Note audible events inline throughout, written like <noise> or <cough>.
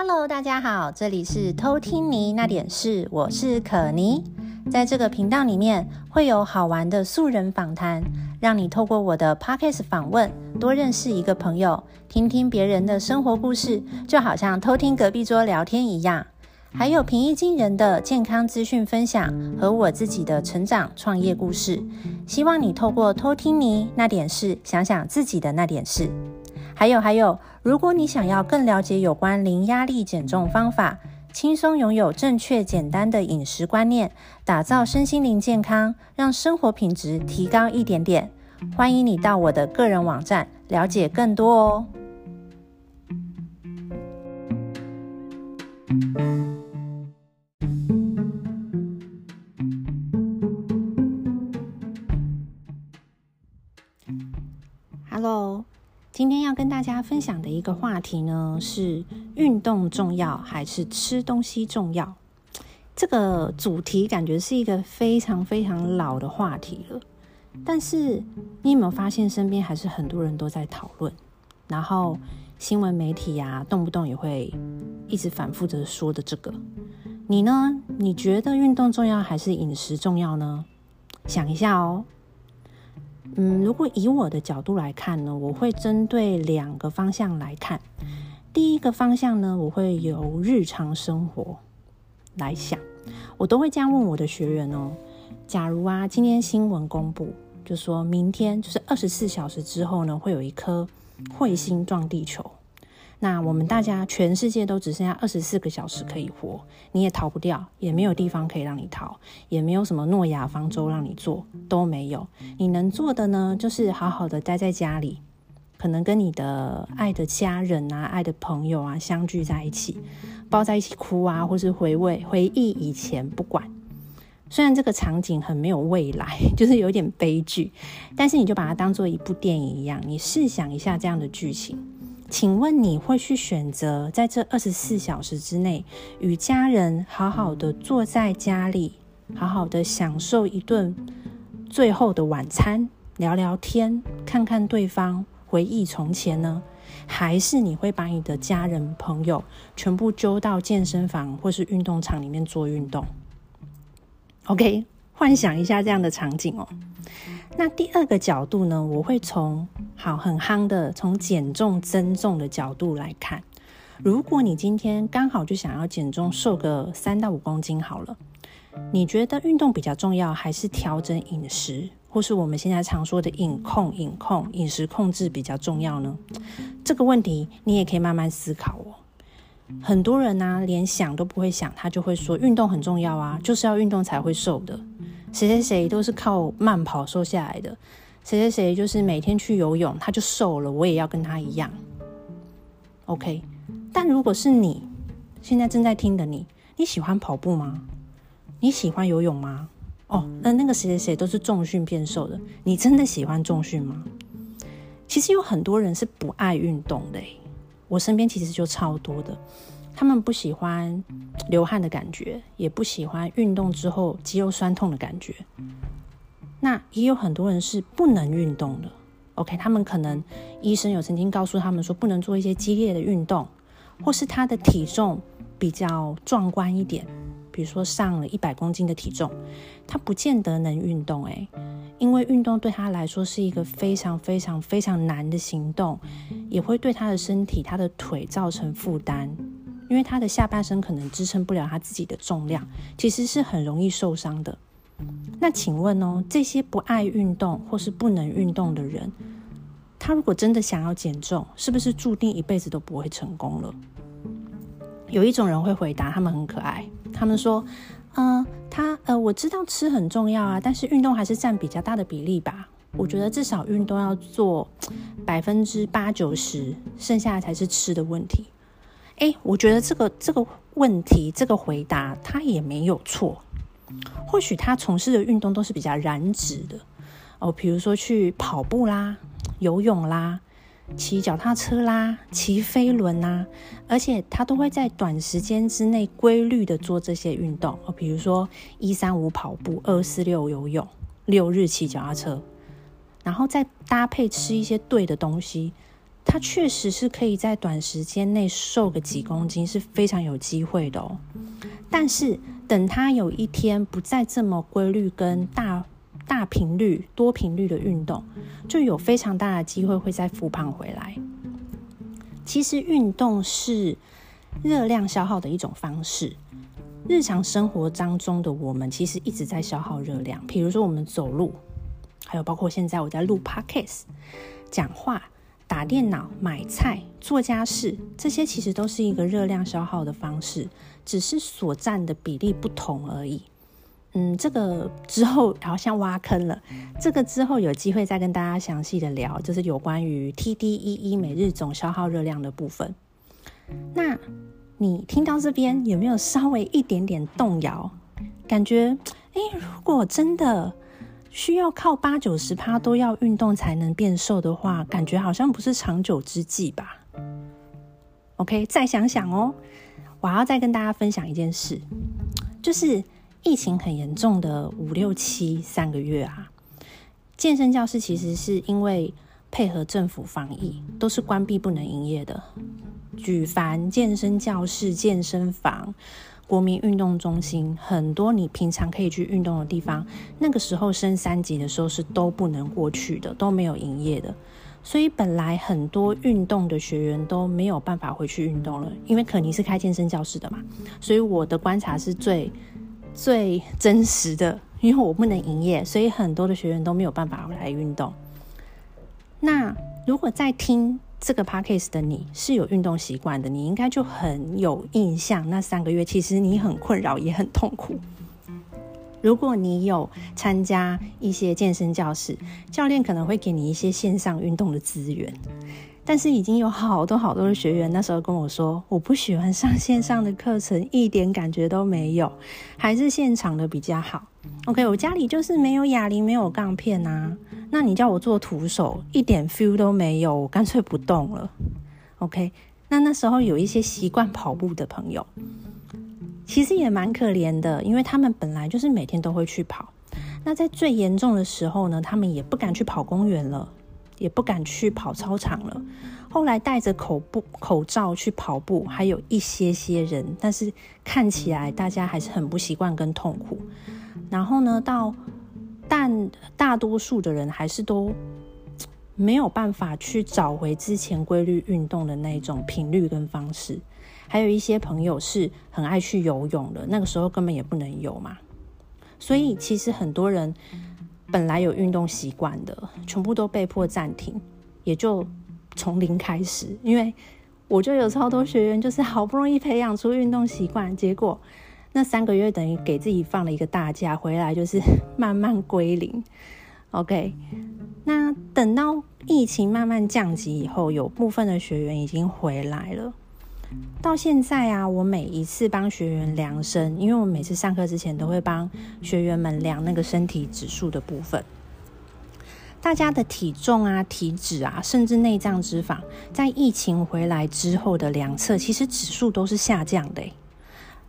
Hello，大家好，这里是偷听你那点事，我是可妮。在这个频道里面会有好玩的素人访谈，让你透过我的 Podcast 访问多认识一个朋友，听听别人的生活故事，就好像偷听隔壁桌聊天一样。还有平易近人的健康资讯分享和我自己的成长创业故事。希望你透过偷听你那点事，想想自己的那点事。还有还有，如果你想要更了解有关零压力减重方法，轻松拥有正确简单的饮食观念，打造身心灵健康，让生活品质提高一点点，欢迎你到我的个人网站了解更多哦。今天要跟大家分享的一个话题呢，是运动重要还是吃东西重要？这个主题感觉是一个非常非常老的话题了，但是你有没有发现身边还是很多人都在讨论，然后新闻媒体呀，动不动也会一直反复着说的这个。你呢？你觉得运动重要还是饮食重要呢？想一下哦。嗯，如果以我的角度来看呢，我会针对两个方向来看。第一个方向呢，我会由日常生活来想，我都会这样问我的学员哦。假如啊，今天新闻公布，就说明天就是二十四小时之后呢，会有一颗彗星撞地球。那我们大家全世界都只剩下二十四个小时可以活，你也逃不掉，也没有地方可以让你逃，也没有什么诺亚方舟让你做，都没有。你能做的呢，就是好好的待在家里，可能跟你的爱的家人啊、爱的朋友啊相聚在一起，抱在一起哭啊，或是回味回忆以前，不管。虽然这个场景很没有未来，<laughs> 就是有点悲剧，但是你就把它当做一部电影一样，你试想一下这样的剧情。请问你会去选择在这二十四小时之内与家人好好的坐在家里，好好的享受一顿最后的晚餐，聊聊天，看看对方，回忆从前呢？还是你会把你的家人朋友全部揪到健身房或是运动场里面做运动？OK，幻想一下这样的场景哦。那第二个角度呢，我会从好很夯的从减重增重的角度来看。如果你今天刚好就想要减重，瘦个三到五公斤好了，你觉得运动比较重要，还是调整饮食，或是我们现在常说的饮控、饮控、饮食控制比较重要呢？这个问题你也可以慢慢思考哦。很多人呢、啊，连想都不会想，他就会说运动很重要啊，就是要运动才会瘦的。谁谁谁都是靠慢跑瘦下来的，谁谁谁就是每天去游泳，他就瘦了。我也要跟他一样，OK。但如果是你现在正在听的你，你喜欢跑步吗？你喜欢游泳吗？哦，那那个谁谁谁都是重训变瘦的，你真的喜欢重训吗？其实有很多人是不爱运动的，我身边其实就超多的。他们不喜欢流汗的感觉，也不喜欢运动之后肌肉酸痛的感觉。那也有很多人是不能运动的。OK，他们可能医生有曾经告诉他们说不能做一些激烈的运动，或是他的体重比较壮观一点，比如说上了一百公斤的体重，他不见得能运动。诶，因为运动对他来说是一个非常非常非常难的行动，也会对他的身体、他的腿造成负担。因为他的下半身可能支撑不了他自己的重量，其实是很容易受伤的。那请问哦，这些不爱运动或是不能运动的人，他如果真的想要减重，是不是注定一辈子都不会成功了？有一种人会回答，他们很可爱，他们说：“嗯、他呃，我知道吃很重要啊，但是运动还是占比较大的比例吧。我觉得至少运动要做百分之八九十，剩下的才是吃的问题。”哎，我觉得这个这个问题，这个回答他也没有错。或许他从事的运动都是比较燃脂的哦，比如说去跑步啦、游泳啦、骑脚踏车啦、骑飞轮啦，而且他都会在短时间之内规律的做这些运动哦，比如说一三五跑步、二四六游泳、六日骑脚踏车，然后再搭配吃一些对的东西。他确实是可以在短时间内瘦个几公斤，是非常有机会的哦。但是等他有一天不再这么规律跟大大频率、多频率的运动，就有非常大的机会会再复胖回来。其实运动是热量消耗的一种方式。日常生活当中的我们，其实一直在消耗热量。比如说我们走路，还有包括现在我在录 Podcast、讲话、打电脑、买菜、做家事，这些其实都是一个热量消耗的方式，只是所占的比例不同而已。嗯，这个之后好像挖坑了。这个之后有机会再跟大家详细的聊，就是有关于 TDEE 每日总消耗热量的部分。那你听到这边有没有稍微一点点动摇？感觉，诶，如果真的需要靠八九十趴都要运动才能变瘦的话，感觉好像不是长久之计吧？OK，再想想哦。我要再跟大家分享一件事，就是。疫情很严重的五六七三个月啊，健身教室其实是因为配合政府防疫，都是关闭不能营业的。举凡健身教室、健身房、国民运动中心，很多你平常可以去运动的地方，那个时候升三级的时候是都不能过去的，都没有营业的。所以本来很多运动的学员都没有办法回去运动了，因为可妮是开健身教室的嘛，所以我的观察是最。最真实的，因为我不能营业，所以很多的学员都没有办法来运动。那如果在听这个 podcast 的你是有运动习惯的，你应该就很有印象。那三个月其实你很困扰，也很痛苦。如果你有参加一些健身教室，教练可能会给你一些线上运动的资源。但是已经有好多好多的学员那时候跟我说，我不喜欢上线上的课程，一点感觉都没有，还是现场的比较好。OK，我家里就是没有哑铃，没有杠片啊，那你叫我做徒手，一点 feel 都没有，我干脆不动了。OK，那那时候有一些习惯跑步的朋友，其实也蛮可怜的，因为他们本来就是每天都会去跑，那在最严重的时候呢，他们也不敢去跑公园了。也不敢去跑操场了。后来戴着口布口罩去跑步，还有一些些人，但是看起来大家还是很不习惯跟痛苦。然后呢，到但大多数的人还是都没有办法去找回之前规律运动的那种频率跟方式。还有一些朋友是很爱去游泳的，那个时候根本也不能游嘛。所以其实很多人。本来有运动习惯的，全部都被迫暂停，也就从零开始。因为我就有超多学员，就是好不容易培养出运动习惯，结果那三个月等于给自己放了一个大假，回来就是 <laughs> 慢慢归零。OK，那等到疫情慢慢降级以后，有部分的学员已经回来了。到现在啊，我每一次帮学员量身，因为我每次上课之前都会帮学员们量那个身体指数的部分。大家的体重啊、体脂啊，甚至内脏脂肪，在疫情回来之后的量测，其实指数都是下降的。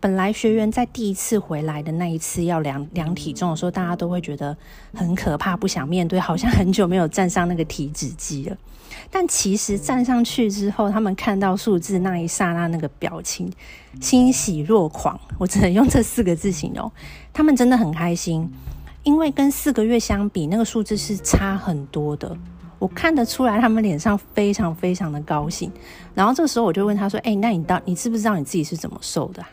本来学员在第一次回来的那一次要量量体重的时候，大家都会觉得很可怕，不想面对，好像很久没有站上那个体脂机了。但其实站上去之后，他们看到数字那一刹那，那个表情欣喜若狂，我只能用这四个字形容。他们真的很开心，因为跟四个月相比，那个数字是差很多的。我看得出来，他们脸上非常非常的高兴。然后这时候，我就问他说：“哎，那你到你知不知道你自己是怎么瘦的啊？”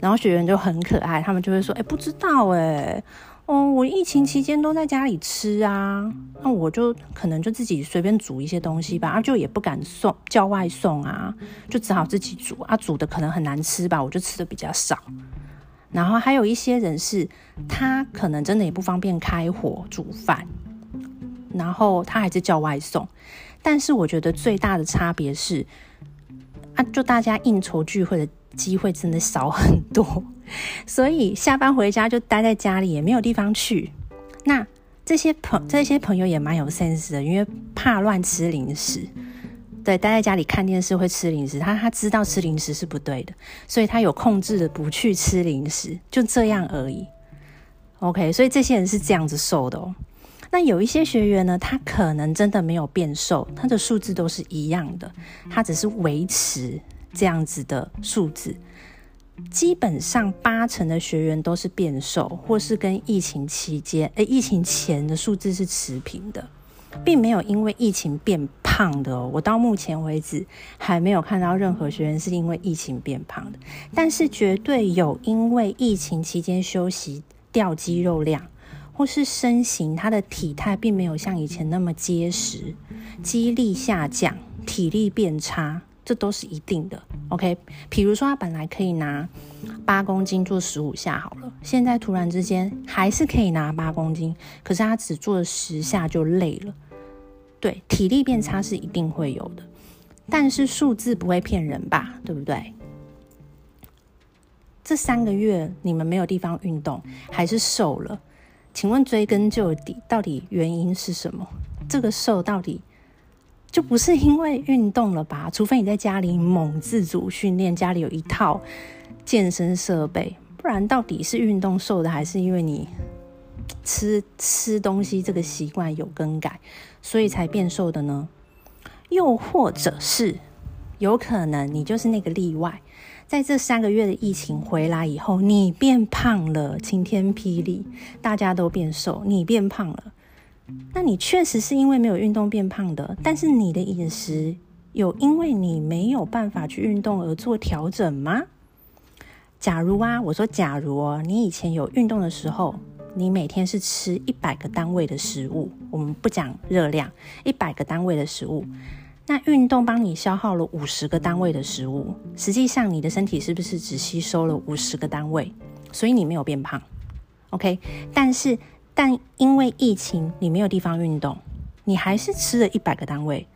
然后学员就很可爱，他们就会说：“哎，不知道哎。”哦，我疫情期间都在家里吃啊，那我就可能就自己随便煮一些东西吧，啊，就也不敢送叫外送啊，就只好自己煮啊，煮的可能很难吃吧，我就吃的比较少。然后还有一些人是，他可能真的也不方便开火煮饭，然后他还是叫外送。但是我觉得最大的差别是，啊，就大家应酬聚会的机会真的少很多。<laughs> 所以下班回家就待在家里，也没有地方去。那这些朋这些朋友也蛮有 sense 的，因为怕乱吃零食，对，待在家里看电视会吃零食，他他知道吃零食是不对的，所以他有控制的不去吃零食，就这样而已。OK，所以这些人是这样子瘦的哦。那有一些学员呢，他可能真的没有变瘦，他的数字都是一样的，他只是维持这样子的数字。基本上八成的学员都是变瘦，或是跟疫情期间、诶，疫情前的数字是持平的，并没有因为疫情变胖的哦。我到目前为止还没有看到任何学员是因为疫情变胖的，但是绝对有因为疫情期间休息掉肌肉量。或是身形，他的体态并没有像以前那么结实，肌力下降，体力变差，这都是一定的。OK，比如说他本来可以拿八公斤做十五下好了，现在突然之间还是可以拿八公斤，可是他只做了十下就累了。对，体力变差是一定会有的，但是数字不会骗人吧？对不对？这三个月你们没有地方运动，还是瘦了？请问追根究底，到底原因是什么？这个瘦到底就不是因为运动了吧？<laughs> 除非你在家里猛自主训练，家里有一套健身设备，不然到底是运动瘦的，还是因为你吃吃东西这个习惯有更改，所以才变瘦的呢？又或者是有可能你就是那个例外？在这三个月的疫情回来以后，你变胖了，晴天霹雳，大家都变瘦，你变胖了。那你确实是因为没有运动变胖的，但是你的饮食有因为你没有办法去运动而做调整吗？假如啊，我说假如哦，你以前有运动的时候，你每天是吃一百个单位的食物，我们不讲热量，一百个单位的食物。那运动帮你消耗了五十个单位的食物，实际上你的身体是不是只吸收了五十个单位？所以你没有变胖，OK？但是，但因为疫情，你没有地方运动，你还是吃了一百个单位，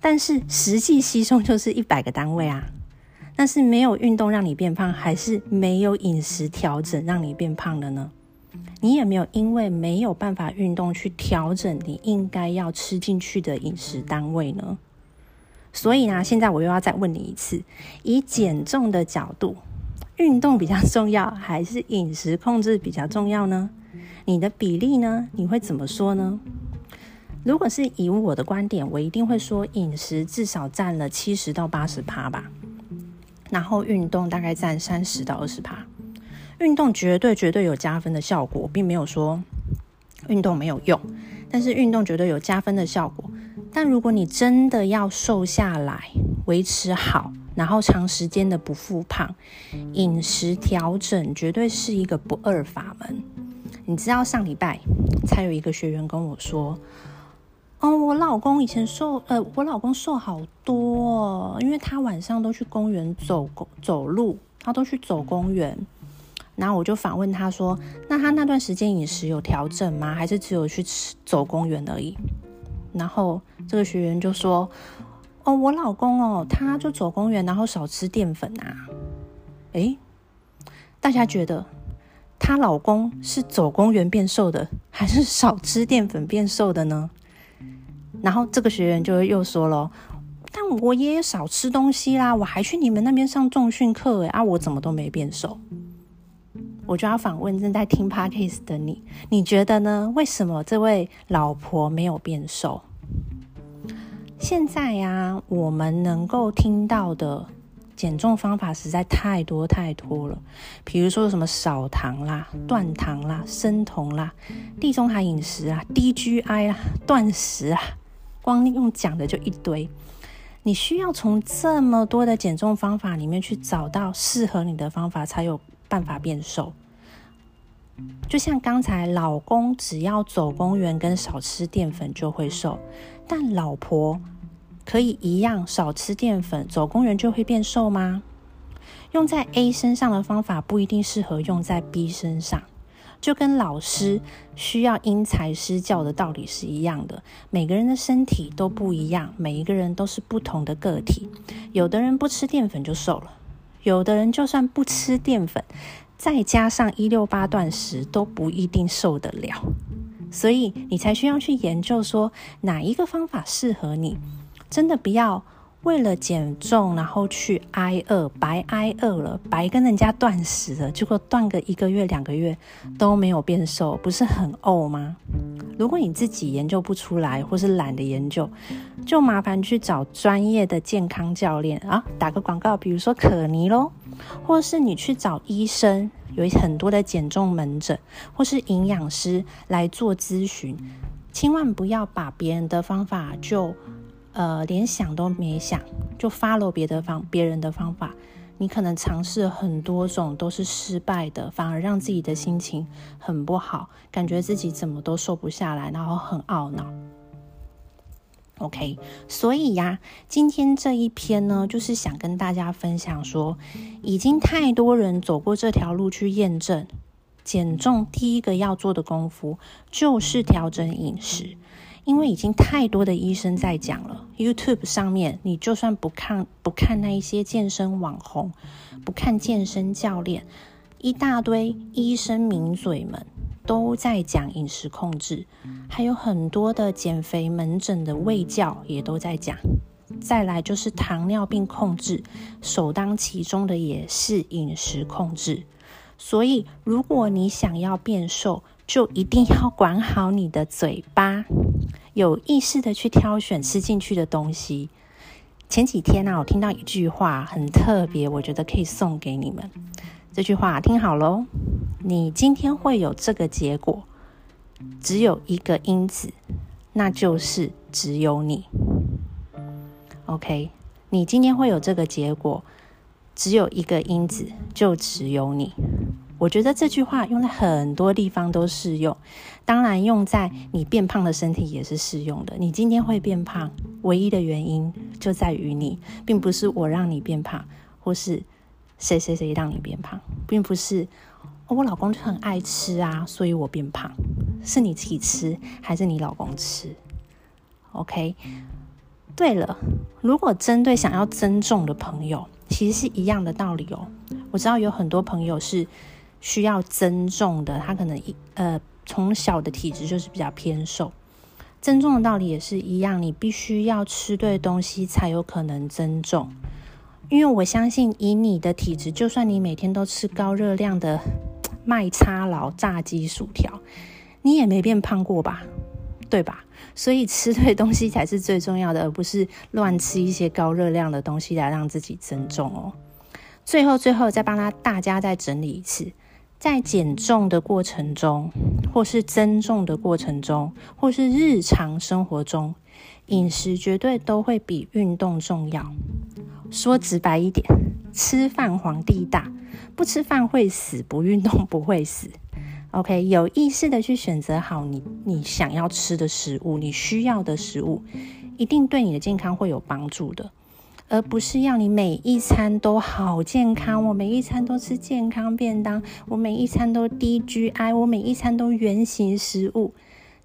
但是实际吸收就是一百个单位啊。那是没有运动让你变胖，还是没有饮食调整让你变胖的呢？你也没有因为没有办法运动去调整你应该要吃进去的饮食单位呢？所以呢，现在我又要再问你一次：以减重的角度，运动比较重要，还是饮食控制比较重要呢？你的比例呢？你会怎么说呢？如果是以我的观点，我一定会说饮食至少占了七十到八十趴吧，然后运动大概占三十到二十趴。运动绝对绝对有加分的效果，并没有说运动没有用，但是运动绝对有加分的效果。但如果你真的要瘦下来，维持好，然后长时间的不复胖，饮食调整绝对是一个不二法门。你知道上礼拜才有一个学员跟我说：“哦，我老公以前瘦，呃，我老公瘦好多哦，因为他晚上都去公园走走路，他都去走公园。”然后我就反问他说：“那他那段时间饮食有调整吗？还是只有去吃走公园而已？”然后这个学员就说：“哦，我老公哦，他就走公园，然后少吃淀粉啊。”诶，大家觉得她老公是走公园变瘦的，还是少吃淀粉变瘦的呢？然后这个学员就又说了：“但我也少吃东西啦，我还去你们那边上重训课，诶，啊，我怎么都没变瘦？”我就要访问正在听 Podcast 的你，你觉得呢？为什么这位老婆没有变瘦？现在呀、我们能够听到的减重方法实在太多太多了。比如说什么少糖啦、断糖啦、生酮啦、地中海饮食啊、低 GI 啊、断食啊，光用讲的就一堆。你需要从这么多的减重方法里面去找到适合你的方法，才有办法变瘦，就像刚才老公只要走公园跟少吃淀粉就会瘦，但老婆可以一样少吃淀粉，走公园就会变瘦吗？用在 A 身上的方法不一定适合用在 B 身上，就跟老师需要因材施教的道理是一样的。每个人的身体都不一样，每一个人都是不同的个体，有的人不吃淀粉就瘦了。有的人就算不吃淀粉，再加上一六八断食都不一定受得了，所以你才需要去研究说哪一个方法适合你。真的不要为了减重，然后去挨饿，白挨饿了，白跟人家断食了，结果断个一个月、两个月都没有变瘦，不是很呕吗？如果你自己研究不出来，或是懒得研究，就麻烦去找专业的健康教练啊，打个广告，比如说可妮咯，或是你去找医生，有很多的减重门诊，或是营养师来做咨询，千万不要把别人的方法就。呃，连想都没想就 follow 别的方别人的方法，你可能尝试很多种都是失败的，反而让自己的心情很不好，感觉自己怎么都瘦不下来，然后很懊恼。OK，所以呀，今天这一篇呢，就是想跟大家分享说，已经太多人走过这条路去验证，减重第一个要做的功夫就是调整饮食。因为已经太多的医生在讲了，YouTube 上面你就算不看不看那一些健身网红，不看健身教练，一大堆医生名嘴们都在讲饮食控制，还有很多的减肥门诊的卫教也都在讲。再来就是糖尿病控制，首当其冲的也是饮食控制。所以如果你想要变瘦，就一定要管好你的嘴巴。有意识的去挑选吃进去的东西。前几天呢、我听到一句话很特别，我觉得可以送给你们。这句话听好喽，你今天会有这个结果，只有一个因子，那就是只有你。OK，你今天会有这个结果，只有一个因子，就只有你。我觉得这句话用在很多地方都适用，当然用在你变胖的身体也是适用的。你今天会变胖，唯一的原因就在于你，并不是我让你变胖，或是谁谁谁让你变胖，并不是我老公就很爱吃啊，所以我变胖，是你自己吃还是你老公吃？OK。对了，如果针对想要增重的朋友，其实是一样的道理哦。我知道有很多朋友是。需要增重的，他可能一呃从小的体质就是比较偏瘦，增重的道理也是一样，你必须要吃对东西才有可能增重。因为我相信以你的体质，就算你每天都吃高热量的麦叉劳炸鸡薯条，你也没变胖过吧？对吧？所以吃对东西才是最重要的，而不是乱吃一些高热量的东西来让自己增重哦。最后，最后再帮他大家再整理一次。在减重的过程中，或是增重的过程中，或是日常生活中，饮食绝对都会比运动重要。说直白一点，吃饭皇帝大，不吃饭会死，不运动不会死。OK，有意识的去选择好你你想要吃的食物，你需要的食物，一定对你的健康会有帮助的。而不是要你每一餐都好健康，我每一餐都吃健康便当，我每一餐都低 GI，我每一餐都原型食物，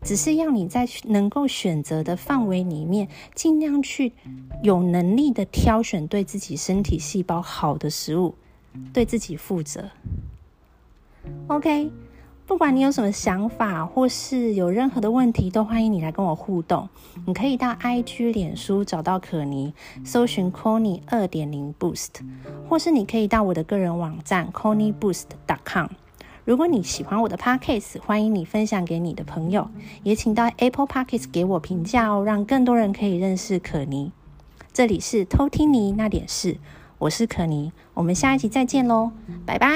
只是要你在能够选择的范围里面，尽量去有能力的挑选对自己身体细胞好的食物，对自己负责。OK。不管你有什么想法，或是有任何的问题，都欢迎你来跟我互动。你可以到 IG、脸书找到可妮，搜寻 Connie 二点零 Boost，或是你可以到我的个人网站 ConnieBoost.com。如果你喜欢我的 Podcast，欢迎你分享给你的朋友，也请到 Apple Podcast 给我评价哦，让更多人可以认识可妮。这里是偷听你那点事，我是可妮，我们下一集再见喽，拜拜。